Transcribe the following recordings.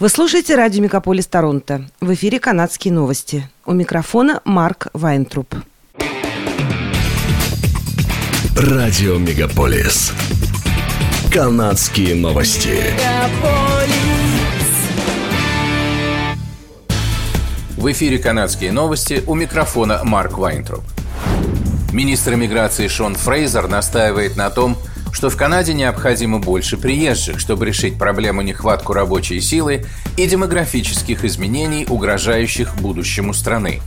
Вы слушаете радио «Мегаполис Торонто». В эфире «Канадские новости». У микрофона Марк Вайнтруп. Радио «Мегаполис». «Канадские новости». В эфире «Канадские новости» у микрофона Марк Вайнтруп. Министр иммиграции Шон Фрейзер настаивает на том, что в Канаде необходимо больше приезжих, чтобы решить проблему нехватку рабочей силы и демографических изменений, угрожающих будущему страны.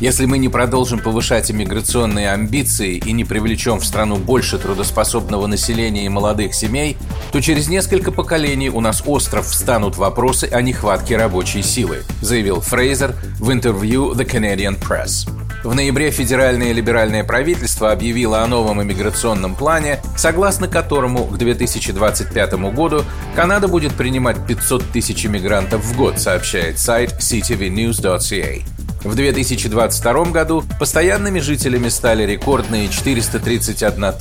Если мы не продолжим повышать иммиграционные амбиции и не привлечем в страну больше трудоспособного населения и молодых семей, то через несколько поколений у нас остров встанут вопросы о нехватке рабочей силы, заявил Фрейзер в интервью The Canadian Press. В ноябре федеральное либеральное правительство объявило о новом иммиграционном плане, согласно которому к 2025 году Канада будет принимать 500 тысяч иммигрантов в год, сообщает сайт ctvnews.ca. В 2022 году постоянными жителями стали рекордные 431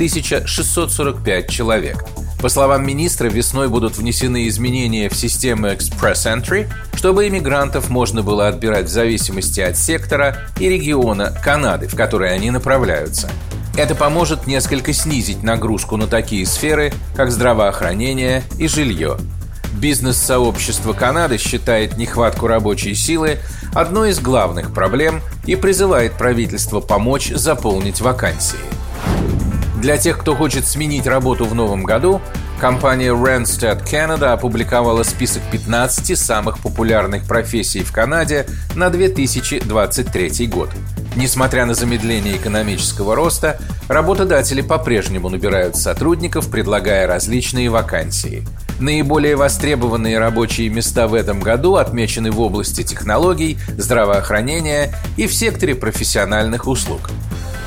645 человек. По словам министра, весной будут внесены изменения в систему Express Entry, чтобы иммигрантов можно было отбирать в зависимости от сектора и региона Канады, в который они направляются. Это поможет несколько снизить нагрузку на такие сферы, как здравоохранение и жилье. Бизнес-сообщество Канады считает нехватку рабочей силы одной из главных проблем и призывает правительство помочь заполнить вакансии. Для тех, кто хочет сменить работу в новом году, компания Randstad Canada опубликовала список 15 самых популярных профессий в Канаде на 2023 год. Несмотря на замедление экономического роста, работодатели по-прежнему набирают сотрудников, предлагая различные вакансии. Наиболее востребованные рабочие места в этом году отмечены в области технологий, здравоохранения и в секторе профессиональных услуг.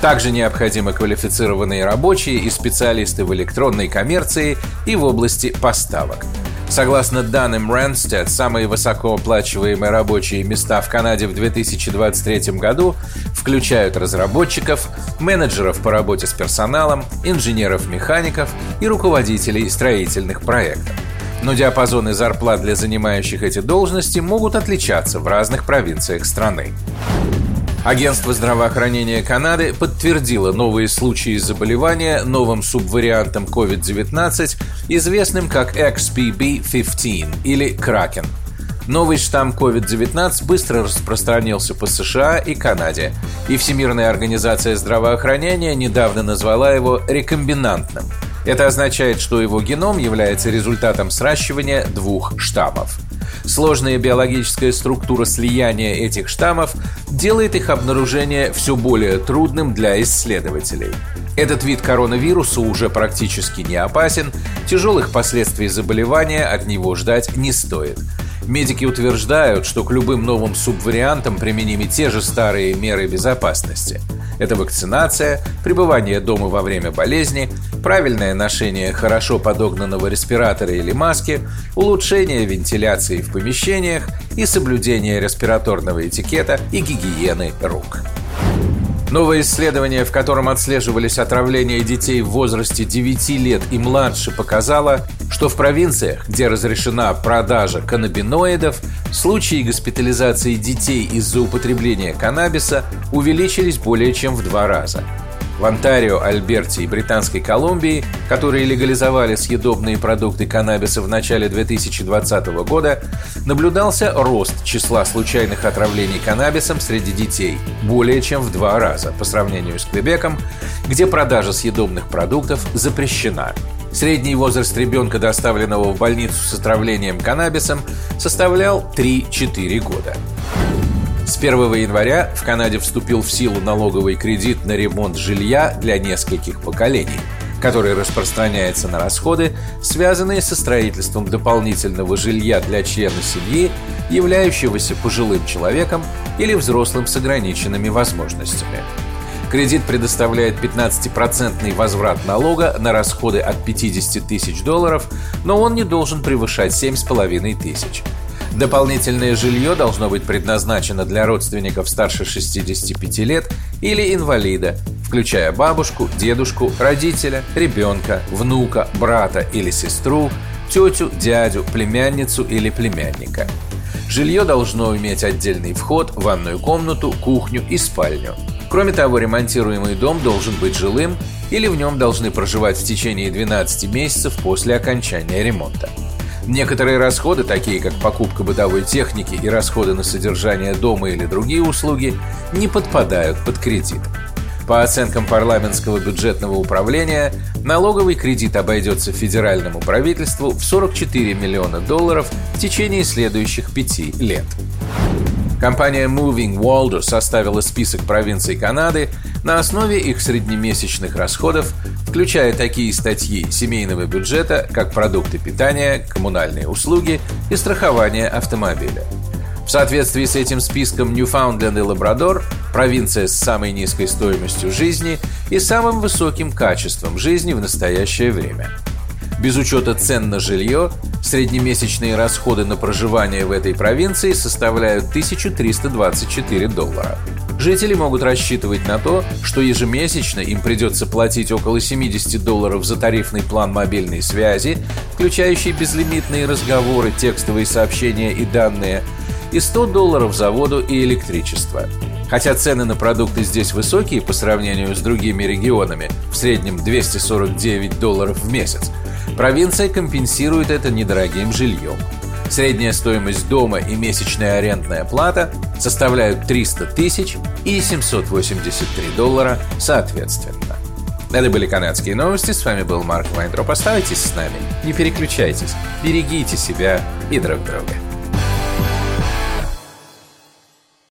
Также необходимы квалифицированные рабочие и специалисты в электронной коммерции и в области поставок. Согласно данным Randstad, самые высокооплачиваемые рабочие места в Канаде в 2023 году включают разработчиков, менеджеров по работе с персоналом, инженеров-механиков и руководителей строительных проектов. Но диапазоны зарплат для занимающих эти должности могут отличаться в разных провинциях страны. Агентство здравоохранения Канады подтвердило новые случаи заболевания новым субвариантом COVID-19, известным как XBB-15 или Кракен. Новый штамм COVID-19 быстро распространился по США и Канаде, и Всемирная организация здравоохранения недавно назвала его рекомбинантным. Это означает, что его геном является результатом сращивания двух штаммов – Сложная биологическая структура слияния этих штаммов делает их обнаружение все более трудным для исследователей. Этот вид коронавируса уже практически не опасен, тяжелых последствий заболевания от него ждать не стоит. Медики утверждают, что к любым новым субвариантам применимы те же старые меры безопасности. Это вакцинация, пребывание дома во время болезни, правильное ношение хорошо подогнанного респиратора или маски, улучшение вентиляции в помещениях и соблюдение респираторного этикета и гигиены рук. Новое исследование, в котором отслеживались отравления детей в возрасте 9 лет и младше, показало, что в провинциях, где разрешена продажа каннабиноидов, случаи госпитализации детей из-за употребления каннабиса увеличились более чем в два раза – в Онтарио, Альберте и Британской Колумбии, которые легализовали съедобные продукты каннабиса в начале 2020 года, наблюдался рост числа случайных отравлений каннабисом среди детей более чем в два раза по сравнению с Квебеком, где продажа съедобных продуктов запрещена. Средний возраст ребенка, доставленного в больницу с отравлением каннабисом, составлял 3-4 года. С 1 января в Канаде вступил в силу налоговый кредит на ремонт жилья для нескольких поколений, который распространяется на расходы, связанные со строительством дополнительного жилья для члена семьи, являющегося пожилым человеком или взрослым с ограниченными возможностями. Кредит предоставляет 15% возврат налога на расходы от 50 тысяч долларов, но он не должен превышать 7,5 тысяч. Дополнительное жилье должно быть предназначено для родственников старше 65 лет или инвалида, включая бабушку, дедушку, родителя, ребенка, внука, брата или сестру, тетю, дядю, племянницу или племянника. Жилье должно иметь отдельный вход, ванную комнату, кухню и спальню. Кроме того, ремонтируемый дом должен быть жилым или в нем должны проживать в течение 12 месяцев после окончания ремонта. Некоторые расходы, такие как покупка бытовой техники и расходы на содержание дома или другие услуги, не подпадают под кредит. По оценкам парламентского бюджетного управления, налоговый кредит обойдется федеральному правительству в 44 миллиона долларов в течение следующих пяти лет. Компания Moving Waldo составила список провинций Канады на основе их среднемесячных расходов, включая такие статьи семейного бюджета, как продукты питания, коммунальные услуги и страхование автомобиля. В соответствии с этим списком Ньюфаундленд и Лабрадор – провинция с самой низкой стоимостью жизни и самым высоким качеством жизни в настоящее время – без учета цен на жилье, среднемесячные расходы на проживание в этой провинции составляют 1324 доллара. Жители могут рассчитывать на то, что ежемесячно им придется платить около 70 долларов за тарифный план мобильной связи, включающий безлимитные разговоры, текстовые сообщения и данные, и 100 долларов за воду и электричество. Хотя цены на продукты здесь высокие по сравнению с другими регионами, в среднем 249 долларов в месяц, Провинция компенсирует это недорогим жильем. Средняя стоимость дома и месячная арендная плата составляют 300 тысяч и 783 доллара соответственно. Это были канадские новости. С вами был Марк Вайнтроп. Оставайтесь с нами. Не переключайтесь. Берегите себя и друг друга.